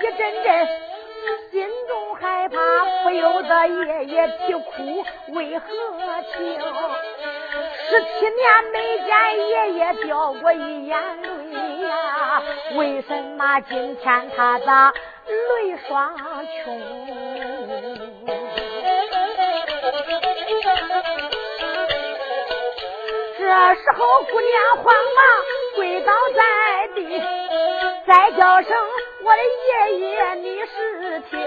一阵阵心中。害怕不由得夜夜啼哭，为何情？十七年没见爷爷掉过一眼泪呀，为什么今天他咋泪双穷？这时候姑娘慌忙跪倒在地，再叫声。我的爷爷，你是听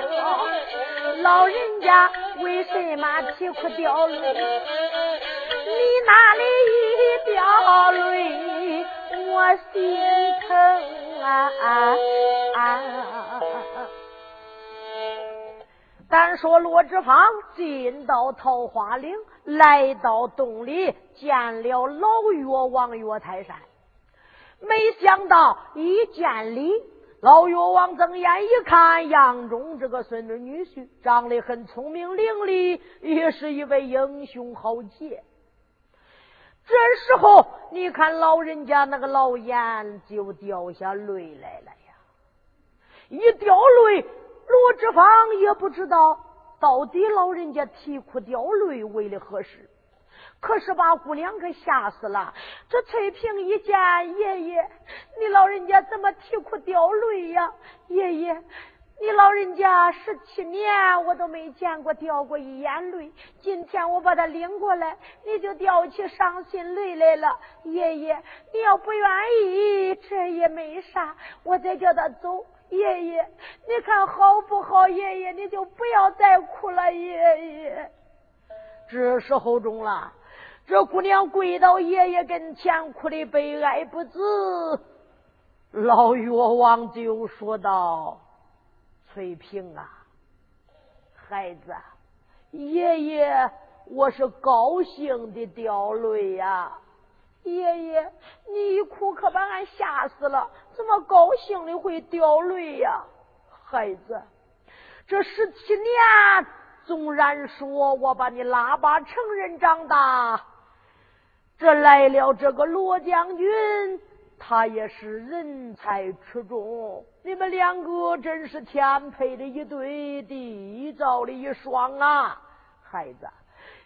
老人家为什么啼哭掉泪？你那里一掉泪，我心疼啊！单说罗志芳进到桃花岭，来到洞里，见了老岳王岳泰山，没想到一见礼。老岳王睁眼一看，杨忠这个孙子女婿长得很聪明伶俐，也是一位英雄豪杰。这时候，你看老人家那个老眼就掉下泪来了呀！一掉泪，罗志芳也不知道到底老人家啼哭掉泪为了何事。可是把姑娘给吓死了。这翠萍一见爷爷，你老人家怎么啼哭掉泪呀？爷爷，你老人家十七年我都没见过掉过一眼泪，今天我把他领过来，你就掉起伤心泪来了。爷爷，你要不愿意，这也没啥，我再叫他走。爷爷，你看好不好？爷爷，你就不要再哭了。爷爷，这时候中了。这姑娘跪到爷爷跟前，哭的悲哀不止。老岳王就说道：“翠萍啊，孩子，爷爷我是高兴的掉泪呀。爷爷，你一哭可把俺吓死了，怎么高兴的会掉泪呀？孩子，这十七年，纵然说我把你拉巴成人长大。”这来了这个罗将军，他也是人才出众。你们两个真是天配的一对，地造的一双啊！孩子，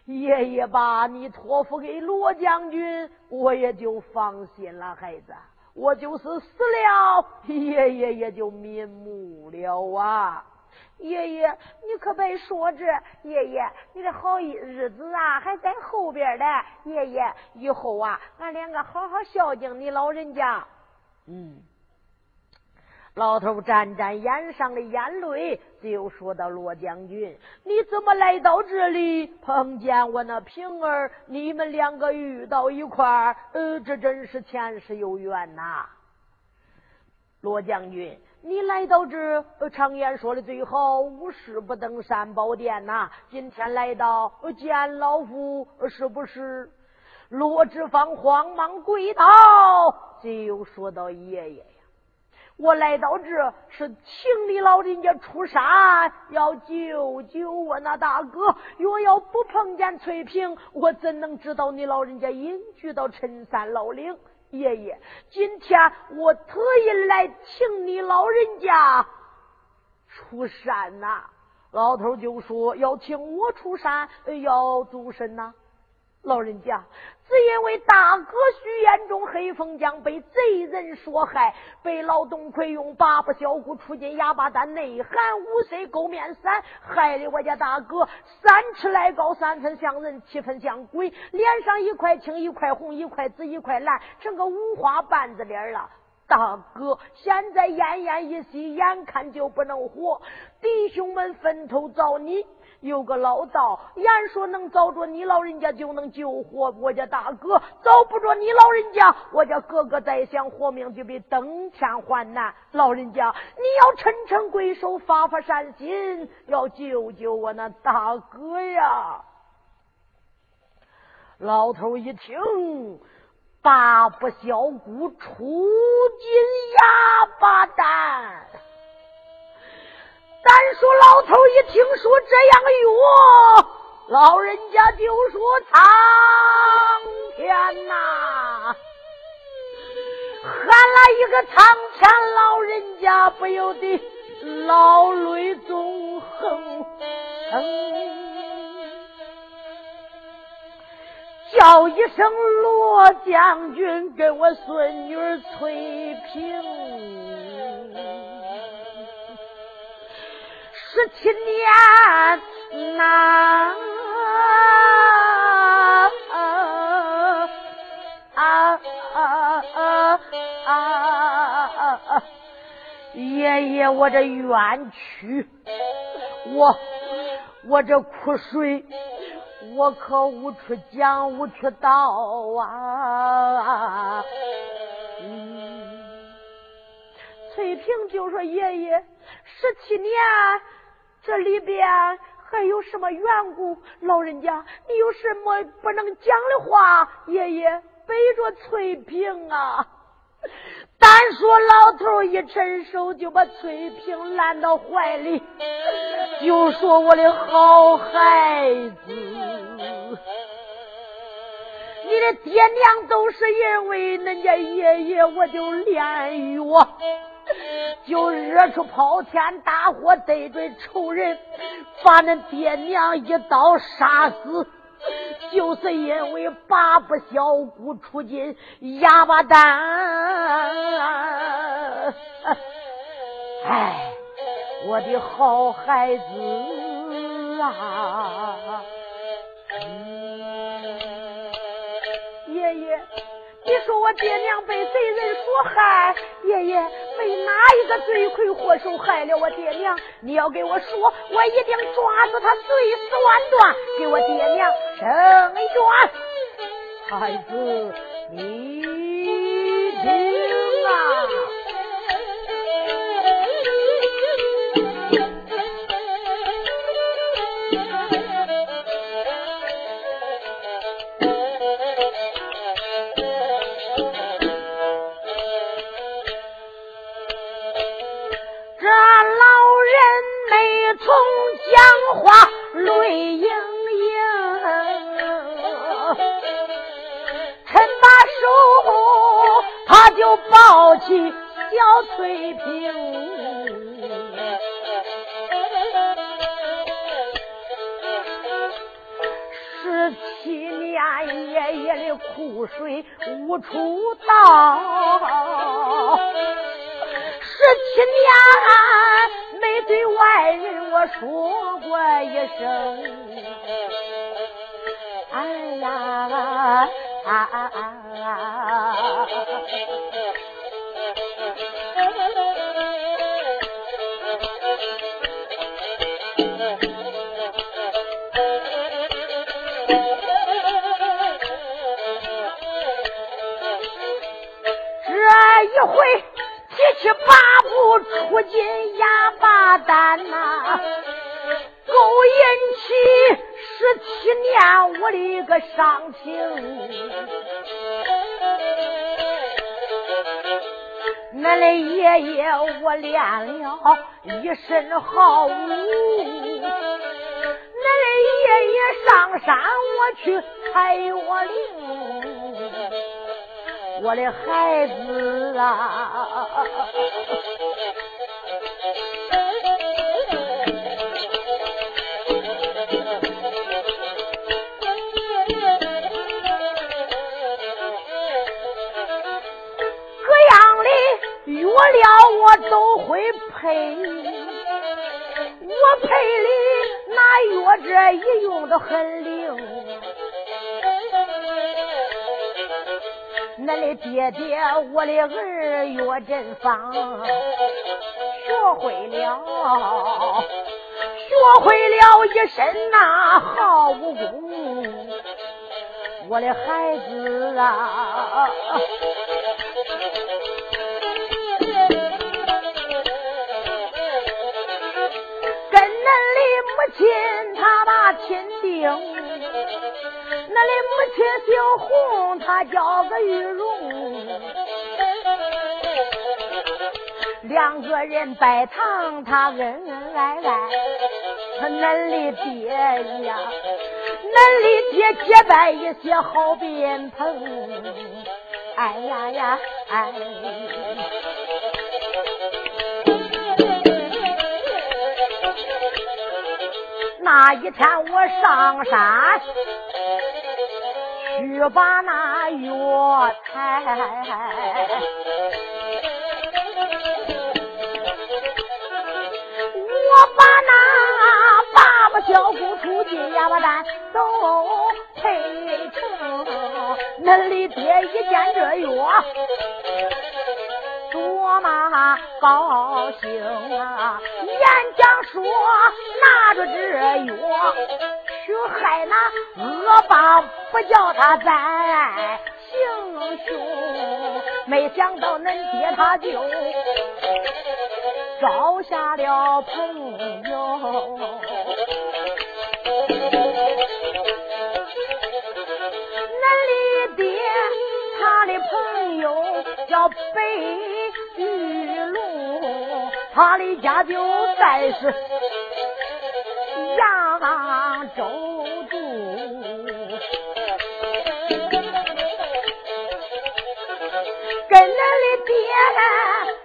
爷爷把你托付给罗将军，我也就放心了。孩子，我就是死了，爷爷也就瞑目了啊！爷爷，你可别说这，爷爷，你的好日子啊还在后边呢。爷爷，以后啊，俺两个好好孝敬你老人家。嗯，老头沾沾眼上的眼泪，就说到罗将军，你怎么来到这里碰见我那平儿？你们两个遇到一块儿，呃，这真是前世有缘呐。罗将军。你来到这，常言说的最好，无事不登三宝殿呐。今天来到见老夫，是不是？罗志芳慌忙跪倒，就说到：“爷爷呀，我来到这是请你老人家出山，要救救我那大哥。若要不碰见翠萍，我怎能知道你老人家隐居到陈山老岭？”爷爷，今天我特意来请你老人家出山呐。老头就说要请我出山，要祖神呐？老人家。只因为大哥徐延忠黑风将被贼人所害，被老董奎用八步小姑出进哑巴丹内含五色勾面伞，害得我家大哥三尺来高，三分像人，七分像鬼，脸上一块青一块红，一块紫一块蓝，成个五花瓣子脸了。大哥现在奄奄一息，眼看就不能活，弟兄们分头找你。有个老道，言说能找着你老人家就能救活我家大哥，找不着你老人家，我家哥哥再想活命就比登天还难。老人家，你要沉沉跪首，发发善心，要救救我那大哥呀！老头一听，八不小姑出金哑巴蛋。单说老头一听说这样哟，老人家就说：“苍天呐！”喊了一个苍天，老人家不由得老泪纵横，叫一声罗将军，给我孙女翠萍。十七年呐，爷爷，我这冤屈，我我这苦水，我可无处讲，无处道啊！翠萍就说：“爷爷，十七年。”这里边还有什么缘故？老人家，你有什么不能讲的话？爷爷背着翠萍啊！单说老头一伸手就把翠萍揽到怀里，就说我的好孩子，你的爹娘都是因为恁家爷爷，我就炼狱我。就惹出炮天大火，得罪仇人，把恁爹娘一刀杀死，就是因为八不小姑出金哑巴蛋。哎，我的好孩子啊！爷爷。你说我爹娘被贼人所害，爷爷被哪一个罪魁祸首害了我爹娘？你要给我说，我一定抓住他，碎尸万段，给我爹娘伸冤。孩子，你抱起小翠萍，十七年夜夜的苦水无处倒，十七年。没对外人我说过一声，哎呀，啊一回。提起八步出金哑巴蛋呐，勾引起十七年我的一个伤情。恁的爷爷我练了一身好武，恁的爷爷上山我去采岳灵。我的孩子啊，各样的药料我都会配，我配的那药这一用的很。恁的爹爹，我的儿岳振芳，学会了，学会了一身那好武功。我的孩子啊，跟恁的母亲他把亲定。我的母亲姓洪，她叫个玉荣，两个人拜堂，他恩恩爱爱。恁的爹呀，恁的爹结拜一些好宾朋，哎呀呀哎。那一天我上山。去把那药材，我把那爸爸小姑出进哑巴蛋都配成。恁的爹一见这药，多么高兴啊！演讲说拿着这药。去害那恶霸，不叫他再行凶。没想到恁爹他就招下了朋友。恁的爹他的朋友叫白玉龙，他的家就在是。扬州住，跟恁的爹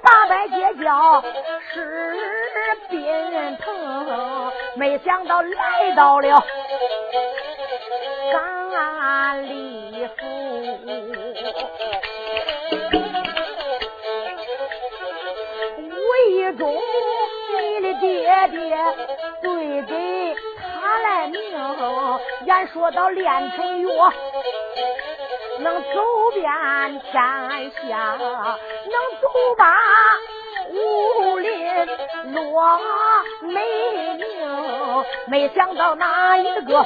八拜结交是宾朋，没想到来到了甘里府，无意中你的爹爹对给。他来命，言说到练成药，能走遍天下，能走把武林落美名。没想到哪一个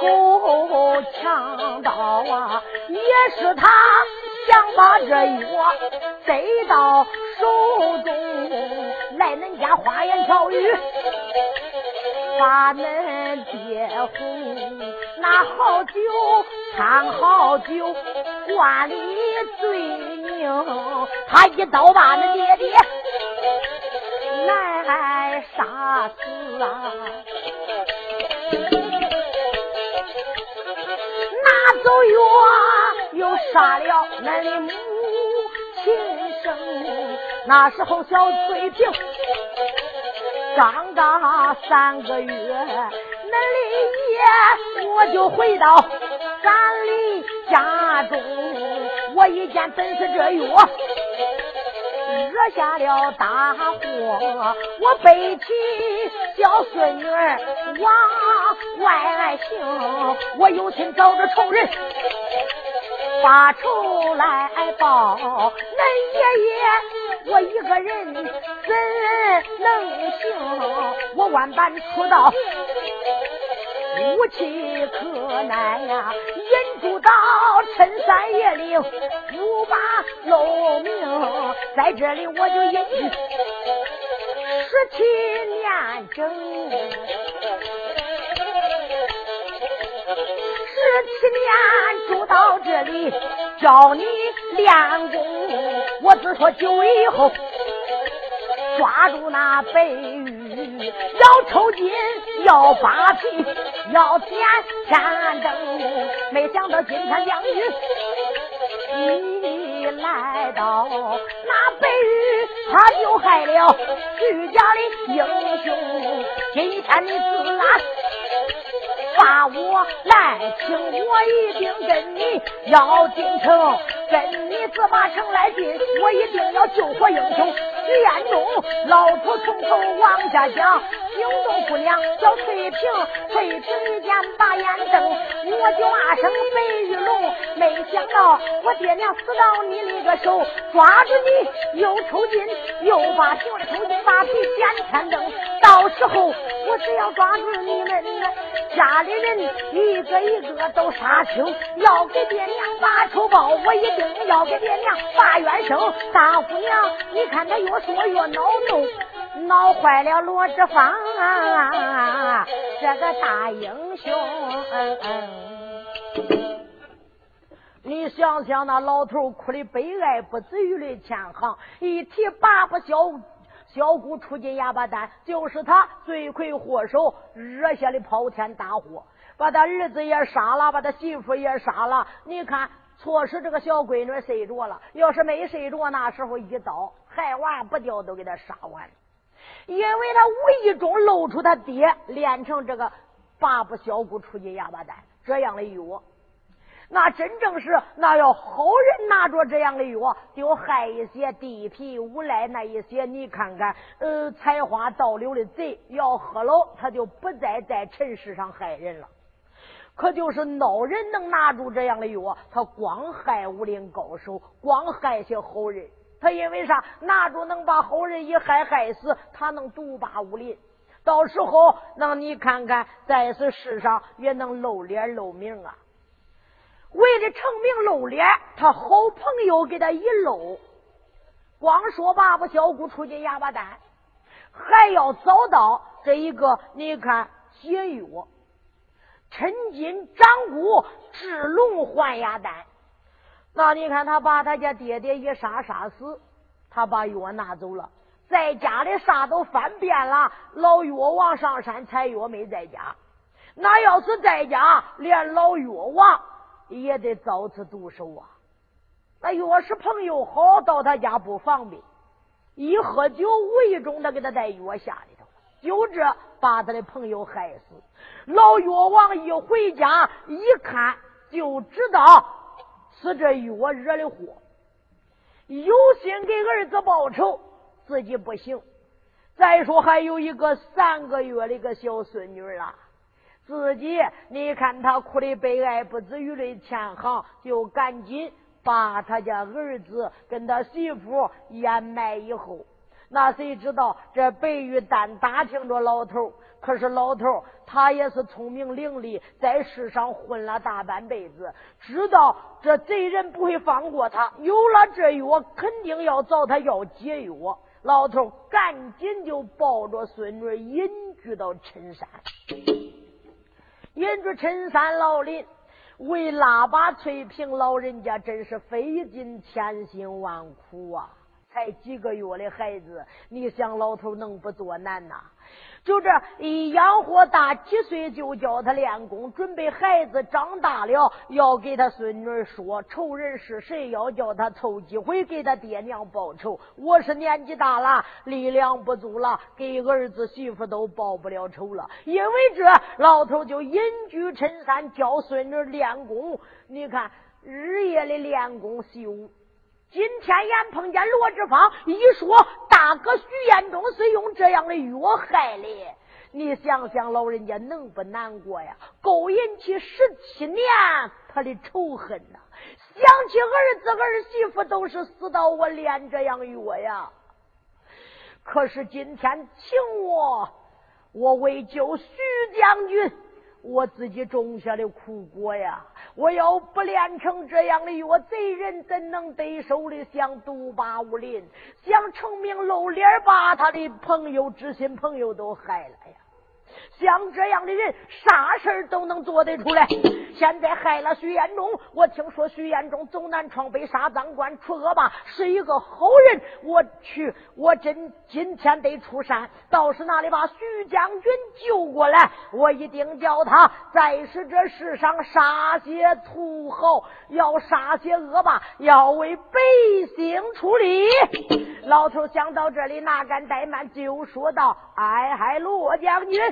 狗强盗啊，也是他想把这药塞到手中，来恁家花言巧语。把恁爹哄，拿好酒，掺好酒，灌里醉命。他一刀把恁爹爹来杀死啊！拿走药，又杀了恁的母亲生。那时候小翠萍。刚刚三个月，恁的爷我就回到咱的家中。我一见本是这药，惹下了大祸。我背起小孙女往外行，我有心找着仇人。把仇来报，恁爷爷我一个人怎能行？我万般出道，无计可奈呀！引住到趁三夜里无法露命，在这里我就隐居十七年整。十七年住到这里，教你练功。我只说酒以后，抓住那白玉，要抽筋，要扒皮，要点天灯。没想到今天将军你来到，那白玉他就害了徐家的英雄。今天你自然。把我来请，我一定跟你要进城，跟你自马城来进，我一定要救活英雄徐彦中。老头从头往下讲，惊动姑娘叫翠萍，翠萍一见把眼瞪，我就骂声白玉龙，没想到我爹娘死到你那个手，抓住你又抽筋，又把媳妇抽筋，把皮掀天蹬，到时候我只要抓住你们。家里人一个一个都杀青，要给爹娘把仇报，我一定要给爹娘把冤声。大姑娘，你看他越说越恼怒，恼坏了罗志芳啊，这个大英雄。你想想，那老头哭的悲哀，不止于泪千行，一提八不消。小姑出进哑巴蛋，就是他罪魁祸首，惹下的滔天大祸，把他儿子也杀了，把他媳妇也杀了。你看，错使这个小闺女睡着了，要是没睡着，那时候一刀害娃不掉都给他杀完了。因为他无意中露出他爹练成这个八步小姑出进哑巴蛋这样的药。那真正是那要好人拿着这样的药，就害一些地痞无赖那一些。你看看，呃，采花盗柳的贼，要喝了他就不再在尘世上害人了。可就是孬人能拿住这样的药，他光害武林高手，光害些好人。他因为啥？拿住能把好人一害害死，他能独霸武林。到时候，那你看看，在此世上也能露脸露名啊。为了成名露脸，他好朋友给他一露，光说爸爸小姑出去哑巴蛋，还要找到这一个，你看解药，趁金掌骨治龙换哑蛋。那你看他把他家爹爹一杀杀死，他把药拿走了，在家里啥都翻遍了，老药王上山采药没在家。那要是在家，连老药王。也得遭此毒手啊！那越是朋友好，到他家不方便。一喝酒，无意中他给他带药下里头，就这把他的朋友害死。老药王一回家一看，就知道是这药惹的祸，有心给儿子报仇，自己不行。再说还有一个三个月的一个小孙女啊。自己，你看他哭的悲哀不止于泪千行，就赶紧把他家儿子跟他媳妇掩埋以后，那谁知道这白玉丹打听着老头可是老头他也是聪明伶俐，在世上混了大半辈子，知道这贼人不会放过他，有了这药，肯定要找他要解药。老头赶紧就抱着孙女隐居到深山。沿着陈山老林，为喇叭翠屏老人家，真是费尽千辛万苦啊！才几个月的孩子，你想老头能不作难呐？就这一养活大，几岁就教他练功，准备孩子长大了要给他孙女说仇人是谁，要叫他凑机会给他爹娘报仇。我是年纪大了，力量不足了，给儿子媳妇都报不了仇了。因为这老头就隐居深山，教孙女练功。你看日夜的练功习武。今天眼碰见罗志芳，一说大哥徐彦中是用这样的药害的，你想想老人家能不难过呀？勾引起十七年他的仇恨呐！想起儿子儿媳妇都是死到我脸这样药呀。可是今天请我，我为救徐将军。我自己种下的苦果呀！我要不练成这样的药，贼人怎能得手的？想独霸武林，想成名露脸，把他的朋友、知心朋友都害了呀！像这样的人，啥事儿都能做得出来。现在害了徐彦中，我听说徐彦中走南闯北，杀赃官，除恶霸，是一个好人。我去，我真今天得出山，到时那里把徐将军救过来，我一定叫他再使这世上杀些土豪，要杀些恶霸，要为百姓出力。老头想到这里，哪敢怠慢，就说道：“哎嗨，罗将军。”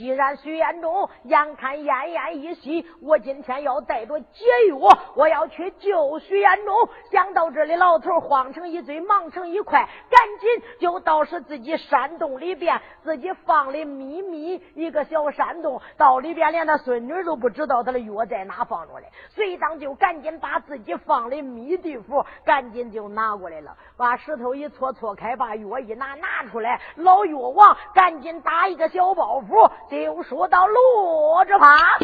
既然徐延忠眼看奄奄一息，我今天要带着解药，我要去救徐延忠。想到这里，老头慌成一堆，忙成一块，赶紧就到是自己山洞里边，自己放的秘密一个小山洞，到里边连他孙女都不知道他的药在哪放着嘞。随当就赶紧把自己放的密地符赶紧就拿过来了，把石头一搓搓开，把药一拿拿出来，老药王赶紧打一个小包袱。就说到罗着怕，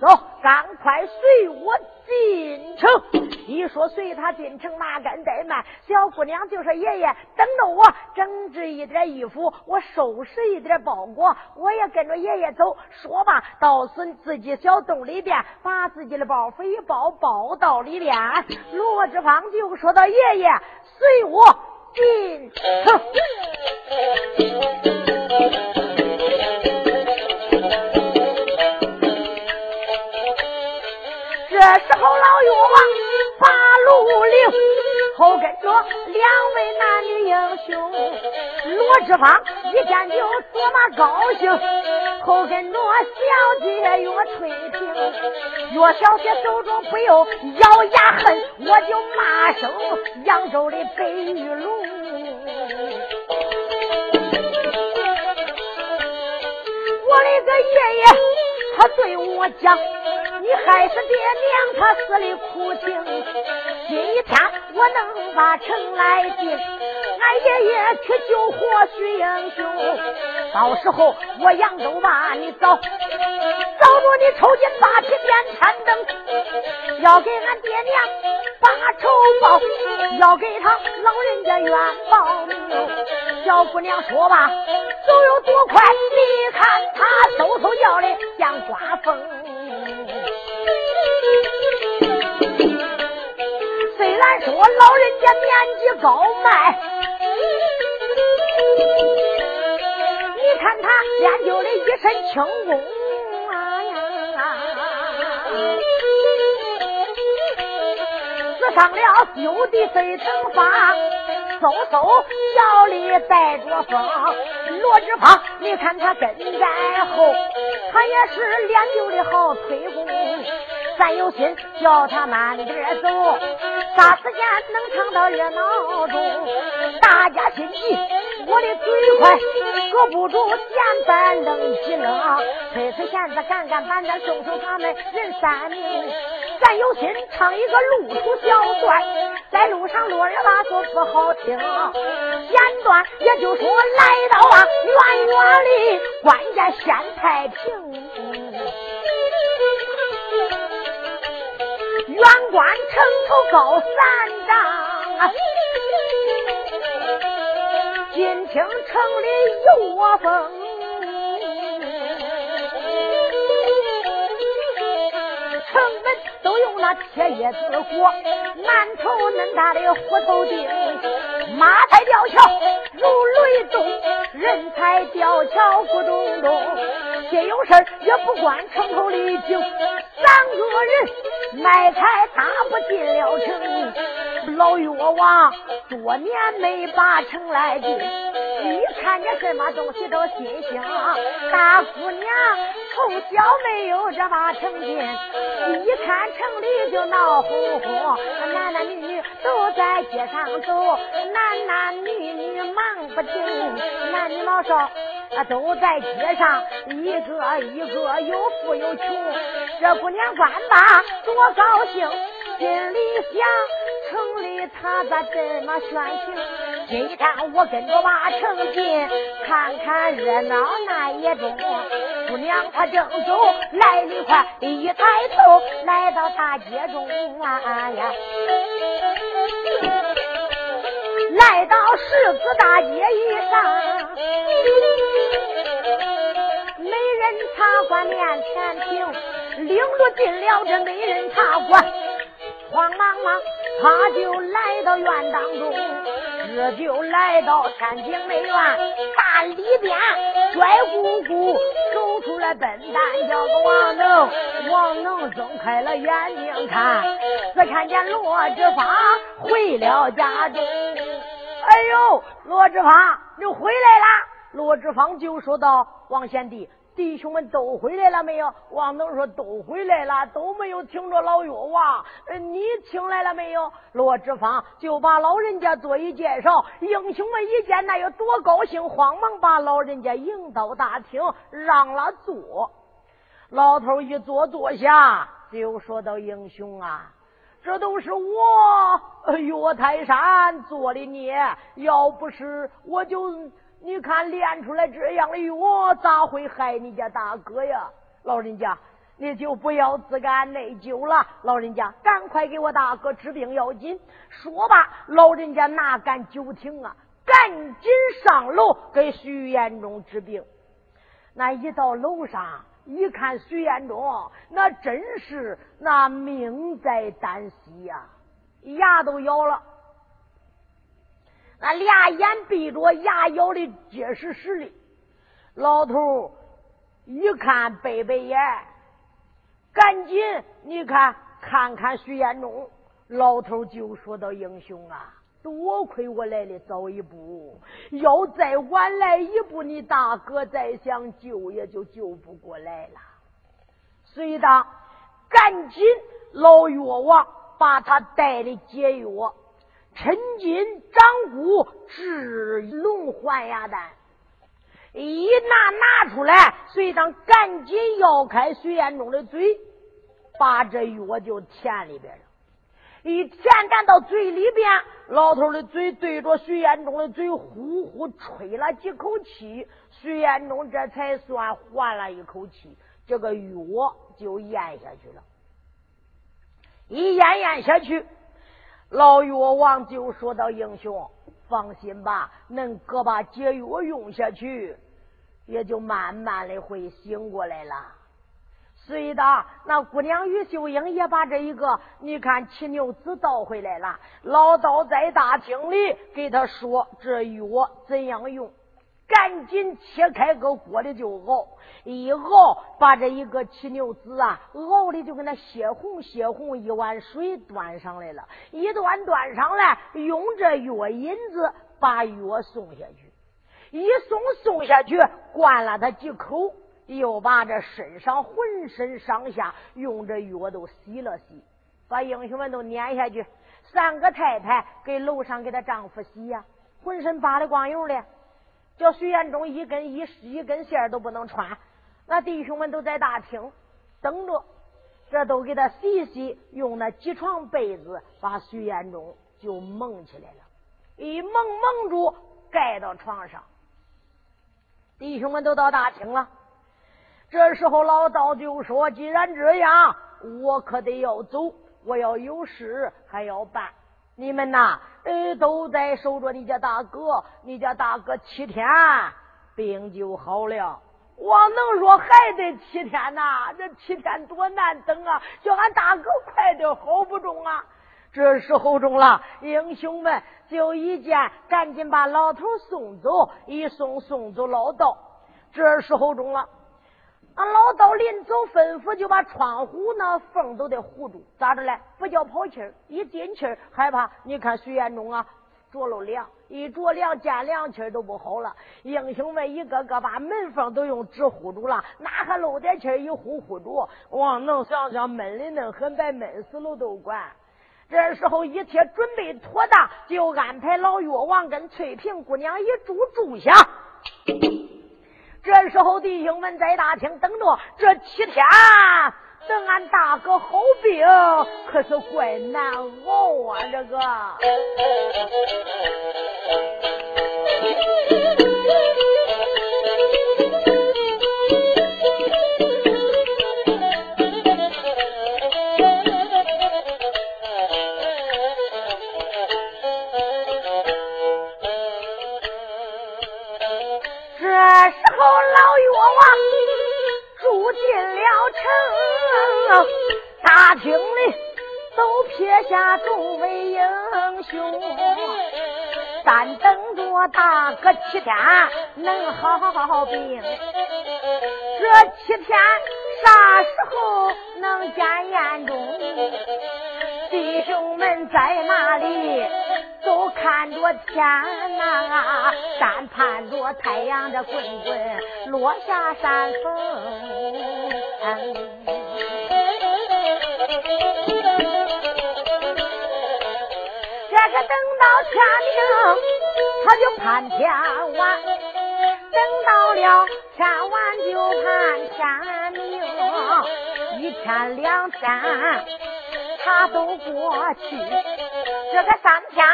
走，赶快随我进城。一说随他进城，哪敢怠慢？小姑娘就说：“爷爷，等着我整治一点衣服，我收拾一点包裹，我也跟着爷爷走。”说吧，到是自己小洞里边，把自己的包袱一包，包到里边。罗志芳就说到：“爷爷，随我进城。”这时候，老岳王把路领，后跟着两位男女英雄。罗志芳一见就多么高兴，后跟着小姐岳翠萍。岳小姐手中不由咬牙恨，我就骂声扬州的白玉龙。我的个爷爷，他对我讲。你害死爹娘，他死里苦情。今天我能把城来进，俺爷爷去救活徐英雄。到时候我扬州把你找，找着你抽筋扒皮变残灯，要给俺爹娘把仇报，要给他老人家冤报。小姑娘说吧，走有多快？你看他嗖嗖叫的像刮风。虽然说老人家年纪高迈，你看他练就的一身轻功啊呀，使上了九地飞腾法，嗖嗖脚里带着风。罗志芳，你看他跟在后，他也是练就的好推功。咱有心叫他慢点走，啥时间能唱到热闹中？大家心急，我的嘴快，搁不住简单愣几愣。吹吹弦子，干干板板，送送他们人三名。咱有心唱一个路途小段，在路上落人吧说不好听。简短也就说来到啊院院里，关键县太平。远观城头高三丈，近听城里有我风。城门都用那铁叶子裹，满头恁大的虎头钉，马才吊桥如雷动，人才吊桥咕咚咚。这有事也不管城头里酒，三个人。卖菜打不进了城，老岳王多年没把城来进，一看见什么东西都心兴。大姑娘从小没有这把成进，一看城里就闹哄哄，男男女女都在街上走，男男女女忙不停，男女老少。都在街上，一个一个有富有穷。这姑娘官吧多高兴，心里想：城里他咋这么喧情？今天我跟着马成进，看看热闹那也中。姑娘她正走来得快，一抬头来到大街中啊呀，来到十字大街以上。茶馆面前停，领着进了这美人茶馆，慌忙忙他就来到院当中，这就来到天井美院大里边，拽咕咕走出来笨蛋叫个王能，王能睁开了眼睛看，只看见罗志芳回了家中。哎呦，罗志芳，你回来啦！罗志芳就说道：“王贤弟。”弟兄们都回来了没有？王能说都回来了，都没有听着老药王。你听来了没有？罗志芳就把老人家做一介绍，英雄们一见那有多高兴，慌忙把老人家迎到大厅，让了座。老头一坐坐下，就说到：“英雄啊，这都是我岳泰山做的孽，要不是我就……”你看练出来这样的药，咋会害你家大哥呀？老人家，你就不要自甘内疚了。老人家，赶快给我大哥治病要紧。说罢，老人家哪敢久停啊？赶紧上楼给徐延忠治病。那一到楼上一看，徐延忠那真是那命在旦夕呀，牙都咬了。那俩眼闭着，牙咬的结实实的。老头一看，背背眼，赶紧你看看看徐延忠。老头就说到：“英雄啊，多亏我来的早一步，要再晚来一步，你大哥再想救也就救不过来了。”所以当赶紧老药王把他带的解药。趁金掌骨治龙还牙丹，一拿拿出来，随当赶紧咬开徐延忠的嘴，把这药就填里边了。一填干到嘴里边，老头的嘴对着徐延忠的嘴呼呼吹了几口气，徐延忠这才算缓了一口气，这个药就咽下去了。一咽咽下去。老药王就说到：“英雄，放心吧，恁哥把解药用下去，也就慢慢的会醒过来了。”随的，那姑娘于秀英也把这一个，你看七牛子倒回来了。老道在大厅里给他说：“这药怎样用？”赶紧切开个锅里就熬，一熬把这一个七牛子啊熬的就跟那血红血红，一碗水端上来了，一端端上来，用这药引子把药送下去，一送送下去，灌了他几口，又把这身上浑身上下用这药都洗了洗，把英雄们都撵下去，三个太太给楼上给她丈夫洗呀，浑身扒的光油的。叫徐延忠一根一一根线都不能穿，那弟兄们都在大厅等着，这都给他洗洗，用那几床被子把徐延忠就蒙起来了，一蒙蒙住，盖到床上。弟兄们都到大厅了，这时候老道就说：“既然这样，我可得要走，我要有事还要办。”你们呐，呃，都在守着你家大哥。你家大哥七天病就好了。我能说还得七天呐？这七天多难等啊！叫俺大哥快点好不中啊！这时候中了，英雄们就一见，赶紧把老头送走，一送送走老道。这时候中了。俺老道临走吩咐，就把窗户那缝都得糊住，咋着嘞？不叫跑气儿，一进气儿害怕。你看徐延忠啊，着了凉，一着凉见凉气儿都不好了。英雄们一个个把门缝都用纸糊住了，哪还漏点气儿？一糊糊住，往能想想闷的恁很，白闷死了都管。这时候一切准备妥当，就安排老岳王跟翠屏姑娘一住住下。这时候，弟兄们在大厅等着，这七天等俺大哥好病，可是怪难熬啊！这个。撇下众位英雄，但等着大哥七天能好好病。这七天啥时候能见眼中？弟兄们在哪里？都看。着天呐，但盼着太阳的滚滚落下山峰。等到天明，他就盼天晚；等到了天晚，就盼天明。一天两天。他都过去，这个三天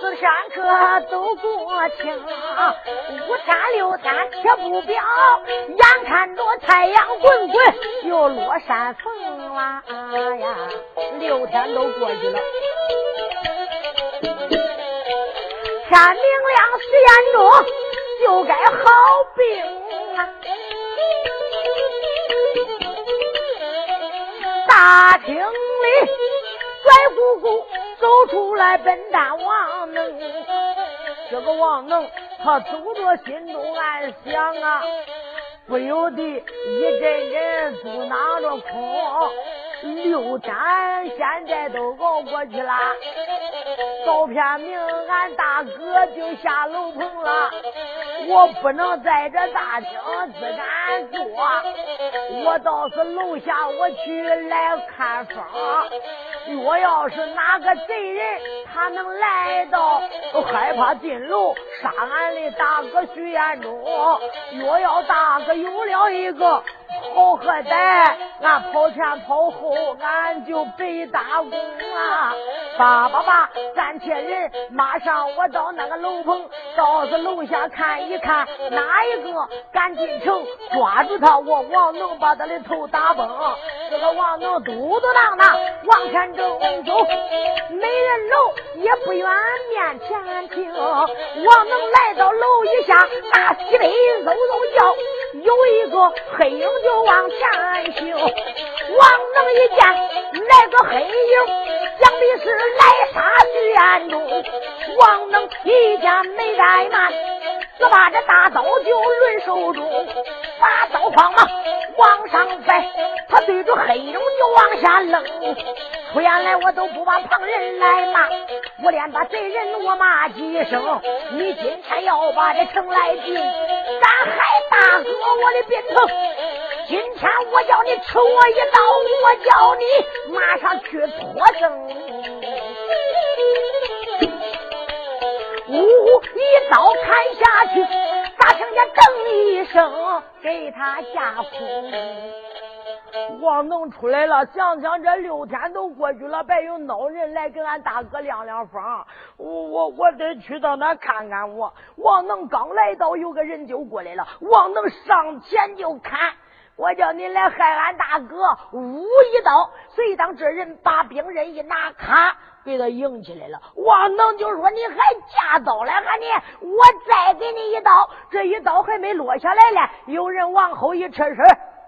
四天可都过清，五天六天却不表，眼看着太阳滚滚又落山峰啦呀，六天都过去了，天明亮十点钟就该好病，大厅里。白姑姑走出来奔大王能，这个王能他走着心中暗想啊，不由得一阵阵嘟囔着哭。六天现在都熬过去了，早片明俺大哥就下楼棚了，我不能在这大厅自敢坐，我倒是楼下我去来看风。若要是哪个贼人，他能来到，害怕进楼杀俺的大哥徐彦中。若要大哥有了一个好和歹，俺跑前跑后，俺就被打工啊！爸爸爸，暂且人，马上我到那个楼棚，到是楼下看一看，哪一个敢进城，抓住他，我王能把他的头打崩。这个王能嘟嘟囔囔往前正走，美人楼也不远，面前停。王能来到楼一下，大西北嗖嗖叫，有一个黑影就往前行。王能一见来个黑影，想必是来杀徐彦中。王能一见没怠慢，就把这大刀就抡手中，把刀锋啊往上摆，他对着黑影就往下扔。出言来我都不把旁人来骂，我连把贼人我骂几声。你今天要把这城来进，敢害大哥我的病疼。今天我叫你吃我一刀，我叫你马上去脱生。呜，一刀砍下去，咋听见噔一声，给他吓哭。王能出来了，想想这六天都过去了，别有孬人来给俺大哥亮亮方。我我我得去到那看看我。王能刚来到，有个人就过来了。王能上前就砍，我叫你来害俺大哥，呜一刀。谁当这人把兵刃一拿，咔给他迎起来了。王能就说：“你还架刀来啊你？我再给你一刀。”这一刀还没落下来呢，有人往后一撤身，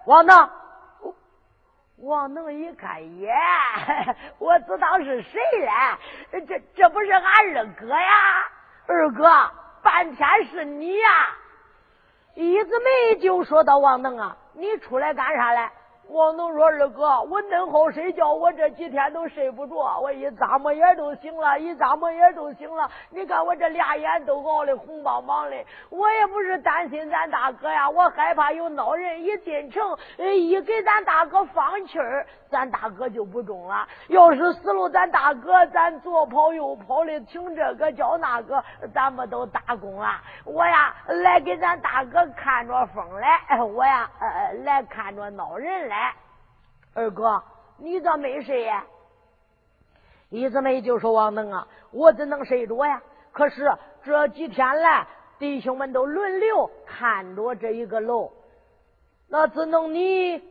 王能。王能一看，耶，我知道是谁了，这这不是俺二哥呀？二哥，半天是你呀？一子梅就说到：“王能啊，你出来干啥来？”王能说：“二哥，我恁好睡觉，我这几天都睡不着，我一眨么眼都醒了，一眨么眼都醒了。你看我这俩眼都熬的红邦邦的，我也不是担心咱大哥呀，我害怕有孬人一进城，一给咱大哥放气儿，咱大哥就不中了。要是死了，咱大哥咱左跑右跑的，听这个叫那个，咱们都打工了。我呀，来给咱大哥看着风来，我呀，呃，来看着孬人来。”来，二哥，你咋没睡呀？一子梅就说：“王能啊，我怎能睡着呀？可是这几天来，弟兄们都轮流看着这一个楼，那只能你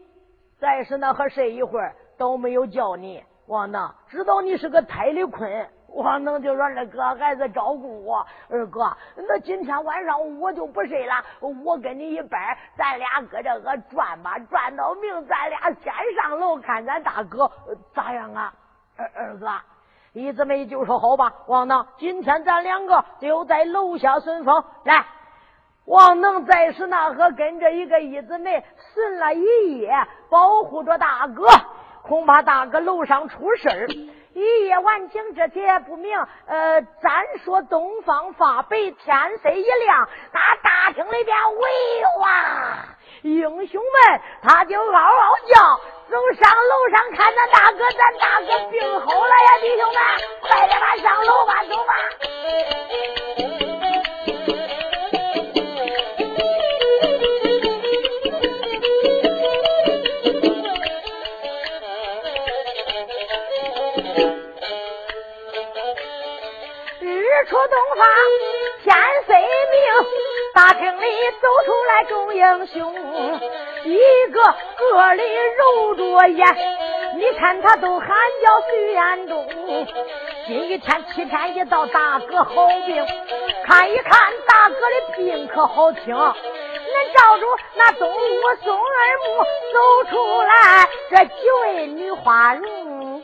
再是那和睡一会儿，都没有叫你。王能知道你是个胎里困。”王能就说：“二哥，孩子照顾我。二哥，那今天晚上我就不睡了，我跟你一班，咱俩搁这个转吧，转到明，咱俩先上楼看咱大哥咋样啊？”二二哥，一子梅就说：“好吧，王能，今天咱两个就在楼下顺风。来，王能在是那和跟着一个一子梅顺了一夜，保护着大哥，恐怕大哥楼上出事儿。”一夜晚景这些不明，呃，咱说东方发白，天色一亮，那大厅里边喂哇，英雄们他就嗷嗷叫，走上楼上看那大哥，咱大哥病好了呀，弟兄们，快点吧，上楼吧，走吧。出东方，天虽明，大厅里走出来众英雄，一个个里揉着眼，你看他都喊叫徐彦中。今一天七天一到，大哥好病，看一看大哥的病可好听。恁照住那东屋松二木走出来，这几位女花容。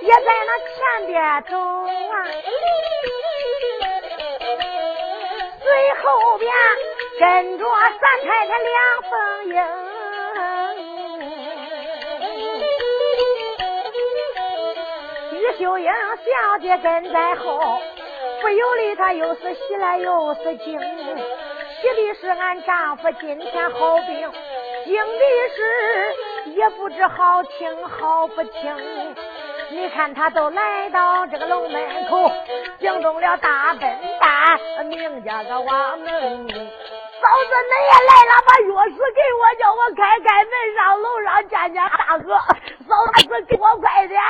也在那前边走啊，最后边跟着三太太梁凤英，玉秀英小姐跟在后，不由得她又是喜来又是惊，喜的是俺丈夫今天好病，惊的是。也不知好轻好不轻，你看他都来到这个楼门口，惊动了大笨蛋，名叫个王能。嫂子，恁也来了，把钥匙给我，叫我开开门上楼上见见大哥。嫂子，给我快点！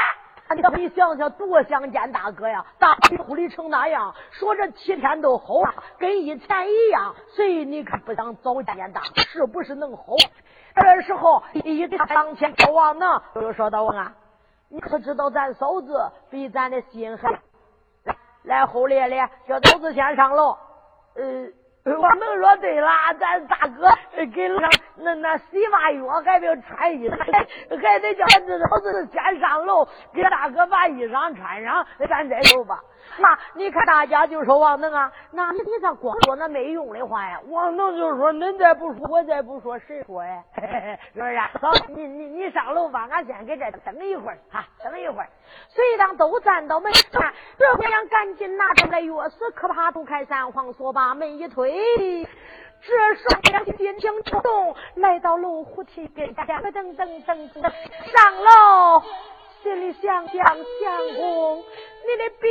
你想想，多想见大哥呀！大哭的成那样，说这七天都好了，跟以前一样。谁你可不想早见大？是不是能好？这时候，一他上前王能，就说道：“王啊，你可知道咱嫂子比咱的心狠？来，来后列列，叫嫂子先上楼。呃。”我能说对了，咱大哥给上那那洗发药，还没有穿衣裳，还得叫这嫂子先上楼，给大哥把衣裳穿上，咱再走吧。那你看大家就说王能啊，那你你这光说那没用的话呀？王能就说恁再不说，我再不说，谁说呀？是不是？好，你你你上楼吧，俺先给这等一会儿啊，等一会儿。随当都站到门上，这姑娘赶紧拿出来钥匙，可怕不开三黄锁，把门一推。这时候心情激动，来到楼虎梯跟前，噔噔噔噔噔上楼，心里想想相公，你的病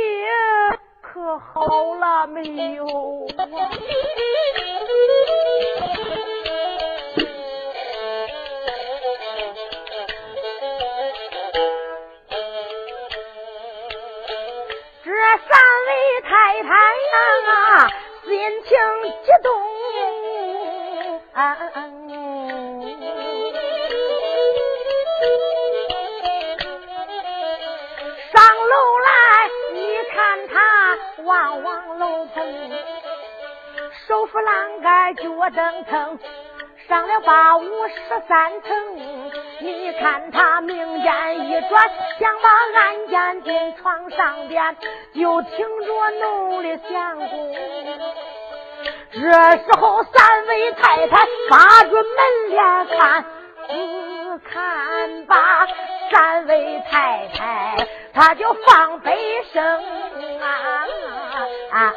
可好了没有？这三位太太啊！心情激动，望望楼棚，手扶栏杆，脚蹬蹬，上了八五十三层。你看他命间一转，想把案件进床上边，就听着浓的相公。这时候，三位太太把着门帘看，只看吧，三位太太，他就放悲声啊啊！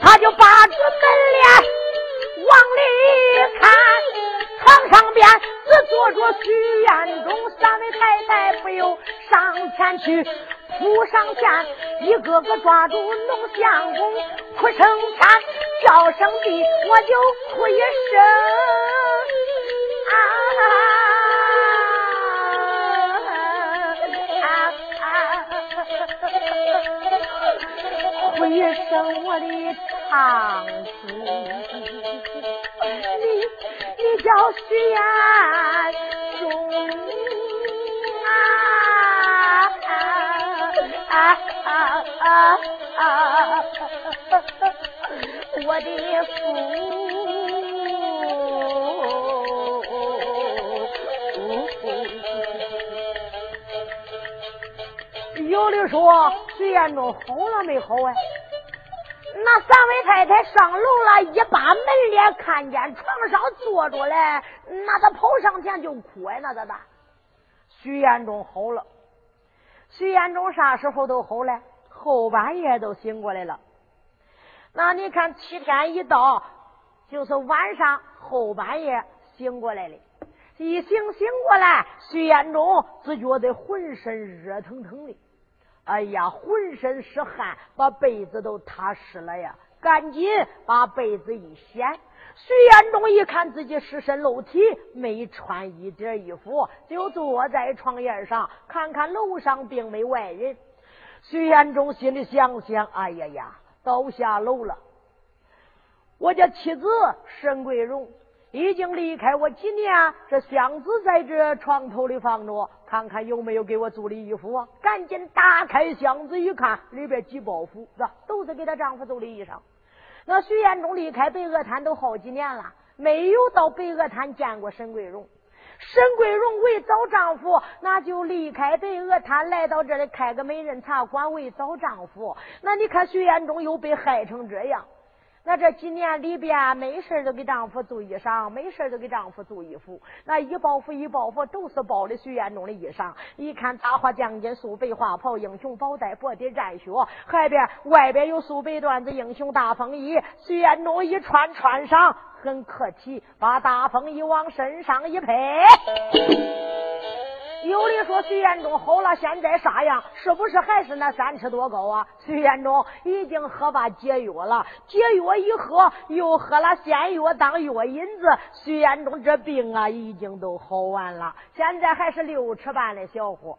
他就把这门帘往里看，床上边只坐着徐彦中，三位太太不由。上前去扑上前，一个个抓住龙相公，哭声惨，叫声地，我就哭一声啊！哭一声我的长子，你你叫徐彦中。啊啊啊！我的父，有的说徐彦中好了没好哎？那三位太太上楼了，一把门帘，看见床上坐着嘞，那他跑上前就哭哎，那咋的？徐延忠吼了，徐延忠啥时候都吼了？后半夜都醒过来了。那你看七天一到，就是晚上后半夜醒过来的。一醒醒过来，徐延忠只觉得浑身热腾腾的，哎呀，浑身是汗，把被子都踏湿了呀！赶紧把被子一掀。徐延忠一看自己湿身露体，没穿一点衣服，就坐在床沿上，看看楼上并没外人。徐延忠心里想想：哎呀呀，到下楼了，我家妻子沈桂荣。已经离开我几年，这箱子在这床头里放着，看看有没有给我做的衣服啊！赶紧打开箱子一看，里边几包袱，是吧？都是给她丈夫做的衣裳。那徐延忠离开北鹅滩都好几年了，没有到北鹅滩见过沈桂荣。沈桂荣为找丈夫，那就离开北鹅滩来到这里开个美人茶馆为找丈夫。那你看徐延忠又被害成这样。那这几年里边，没事都给丈夫做衣裳，没事都给丈夫做衣服。那一包袱一包袱都是包的徐延忠的衣裳。一看大花将军素背花袍，英雄宝带薄底战靴，还边外边有素背缎子英雄大风衣。徐延忠一穿穿上很客气，把大风衣往身上一配。有的说徐延忠好了，现在啥样？是不是还是那三尺多高啊？徐延忠已经喝罢解药了，解药一喝，又喝了仙药当药引子。徐延忠这病啊，已经都好完了，现在还是六尺半的小伙。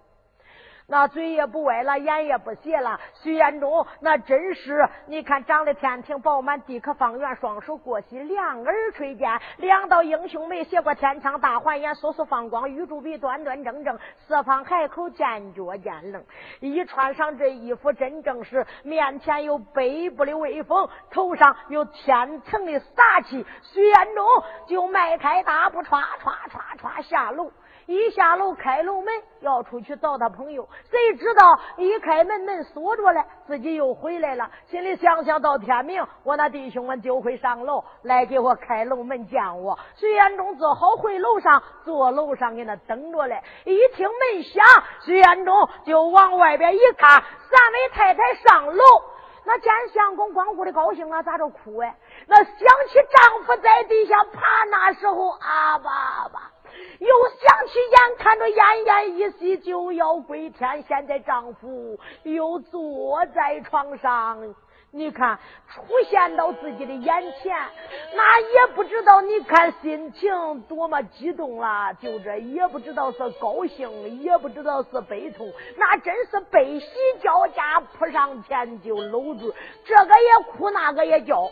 那嘴也不歪了，眼也不斜了。徐延忠那真是，你看长得天庭饱满，地可方圆，双手过膝，两耳垂肩，两道英雄眉，斜过天窗，大环眼，烁烁放光，玉珠鼻，端端正正，四方海口，见脚见棱。一穿上这衣服，真正是面前有北部的威风，头上有天成的杀气。徐延忠就迈开大步，唰唰唰唰下楼。一下楼开楼门，要出去找他朋友，谁知道一开门门锁着了，自己又回来了。心里想想到天明，我那弟兄们就会上楼来给我开楼门见我。徐延忠只好回楼上坐楼上给那等着嘞。一听门响，徐延忠就往外边一看，三位太太上楼。那见相公光顾的高兴啊，咋着哭哎？那想起丈夫在地下爬，那时候啊吧吧。又想起眼看着奄奄一息就要归天，现在丈夫又坐在床上，你看出现到自己的眼前，那也不知道你看心情多么激动了，就这也不知道是高兴，也不知道是悲痛，那真是悲喜交加，扑上前就搂住，这个也哭，那个也叫。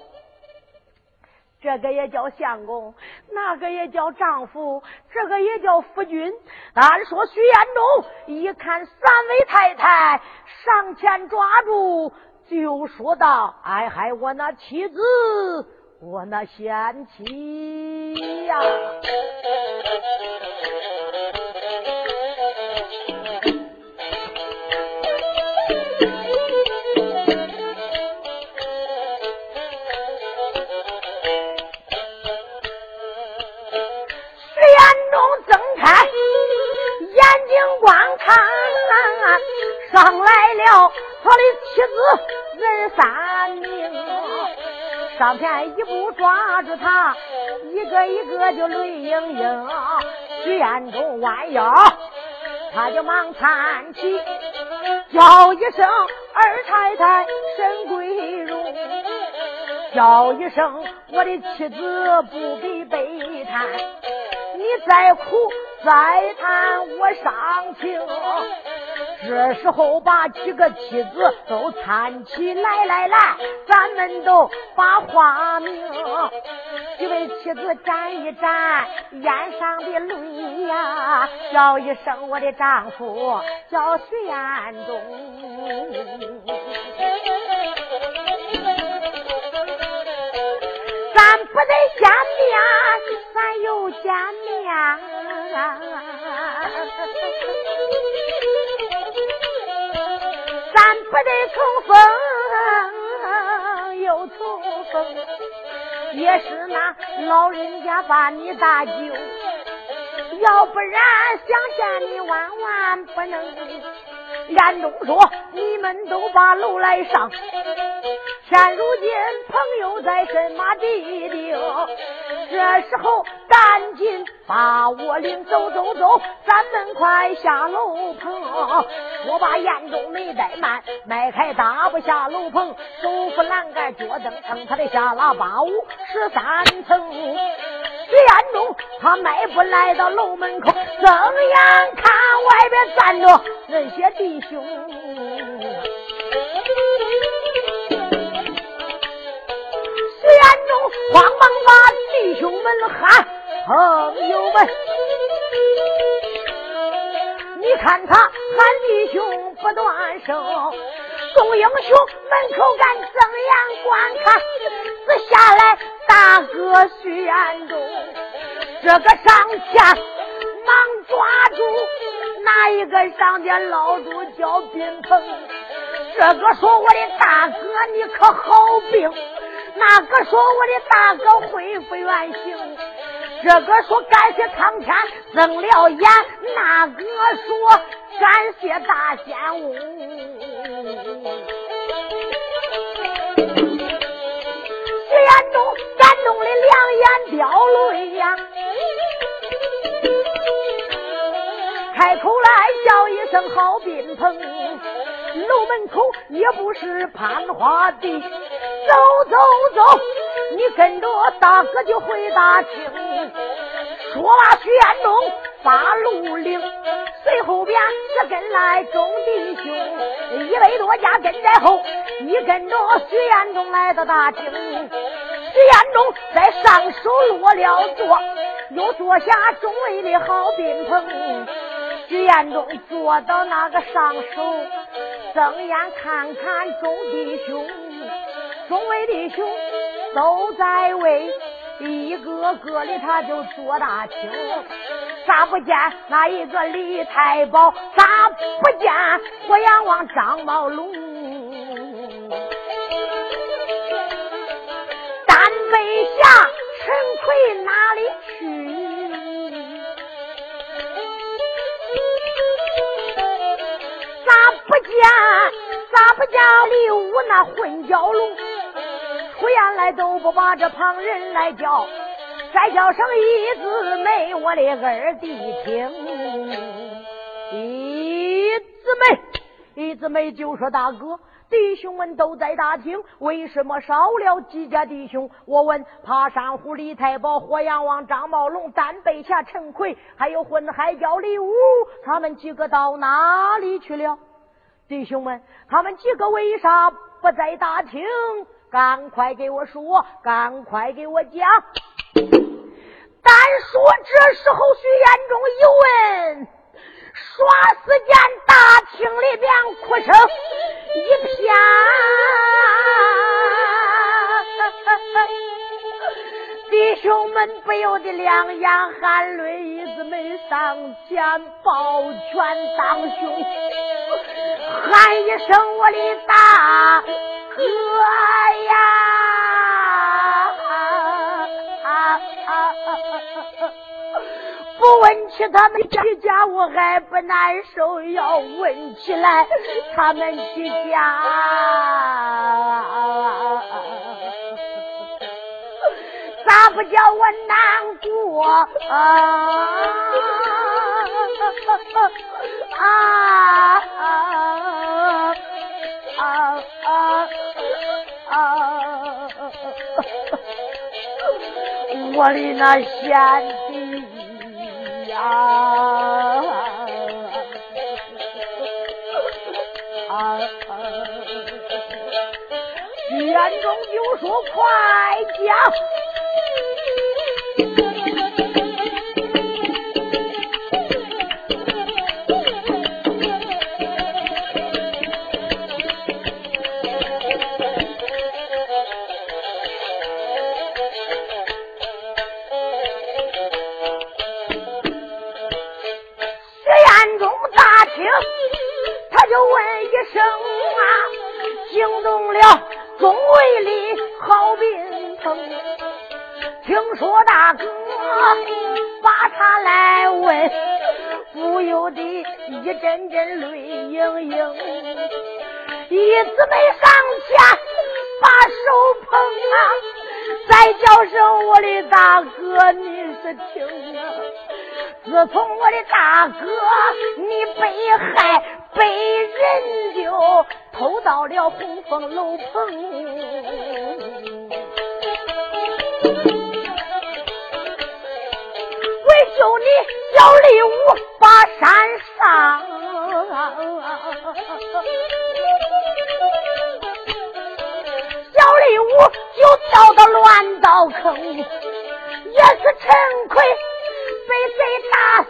这个也叫相公，那个也叫丈夫，这个也叫夫君。俺说徐延忠一看三位太太上前抓住，就说道：“哎嗨，我那妻子，我那贤妻呀！”妻子人三名，上前一步抓住他，一个一个就泪盈盈。徐延忠弯腰，他就忙搀起，叫一声二太太沈桂荣，叫一声我的妻子不必悲叹，你再苦再叹我伤情。这时候把几个妻子都搀起来，来来，咱们都把话明。几位妻子沾一沾眼上的泪呀，叫一声我的丈夫叫徐延忠。咱不得见面，咱又见面。咱不得重逢，又风，也是那老人家把你搭救，要不然想见你万万不能。严中说：“你们都把楼来上。”现如今朋友在什么地定？这时候赶紧把我领走走走，咱们快下楼棚。我把眼中没怠慢，迈开大步下楼棚，手扶栏杆，脚蹬蹬，他的下拉八五十三层。徐彦中他迈步来到楼门口，睁眼看外边站着那些弟兄。慌忙把弟兄们喊，朋友们，你看他喊弟兄不断声，众英雄门口敢睁眼观看，这下来大哥徐彦中，这个上前忙抓住，那一个上前捞住叫宾鹏，这个说我的大哥你可好病。那个说我的大哥恢复原形，这个说感谢苍天睁了眼，那个说感谢大仙翁。徐延中感动的两眼掉泪呀，开口来叫一声好宾朋，楼门口也不是攀花地。走走走，你跟着大哥就回大厅。说罢，徐彦中把路领，随后边只跟来众弟兄，一百多家跟在后。你跟着徐彦中来到大厅，徐彦中在上首落了座，又坐下众位的好宾朋。徐彦中坐到那个上首，睁眼看看众弟兄。众位弟兄都在位，一个个的他就坐大厅，咋不见那一个李太保？咋不见火阎王张茂龙？单背下陈奎哪里去？咋不见？咋不见李武那混蛟龙？出言来都不把这旁人来叫，再叫声一字妹，我的二弟听。一字妹，一字妹就说大哥，弟兄们都在大厅，为什么少了几家弟兄？我问爬山虎李太保、火阳王张茂龙、单背侠陈奎，还有混海蛟李武，他们几个到哪里去了？弟兄们，他们几个为啥不在大厅？赶快给我说，赶快给我讲。单说这时候，徐延中一问，耍时间大厅里边哭声一片，弟兄们不由得两眼含泪，一直没上前抱拳当兄，喊一声我的大。哥呀，不问起他们几家，我还不难受；要问起来他们几家，咋不叫我难过啊？啊！啊啊啊！我的那贤弟呀！啊！眼中就说快讲。听说大哥把他来问，不由得一阵阵泪盈盈。一姊妹上前把手捧啊，再叫声我的大哥，你是听啊。自从我的大哥你被害，被人就偷到了红枫楼棚。救你小李武把山上，小李武就跳到乱刀坑，也是陈奎被贼打死，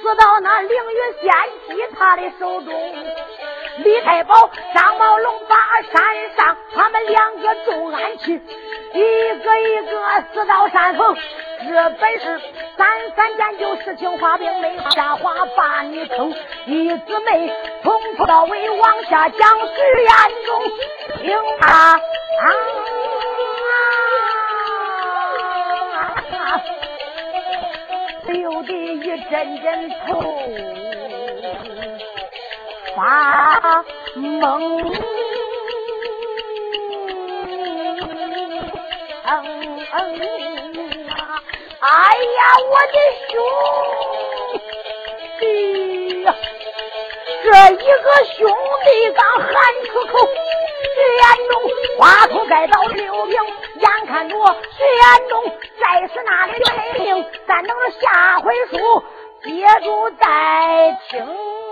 死到那凌云仙妻他的手中。李太保、张茂龙把山上，他们两个重安去，一个一个死到山峰。这本是三三件就事情花兵没瞎话把你坑，一姊妹从头到尾往下讲，徐言中听他啊啊啊啊，流的一阵阵痛，发懵。嗯嗯。哎呀，我的兄弟呀！这一个兄弟刚喊出口，徐延忠花头该到六平，眼看着徐延忠再是那里的雷霆，咱等着下回书接着再听。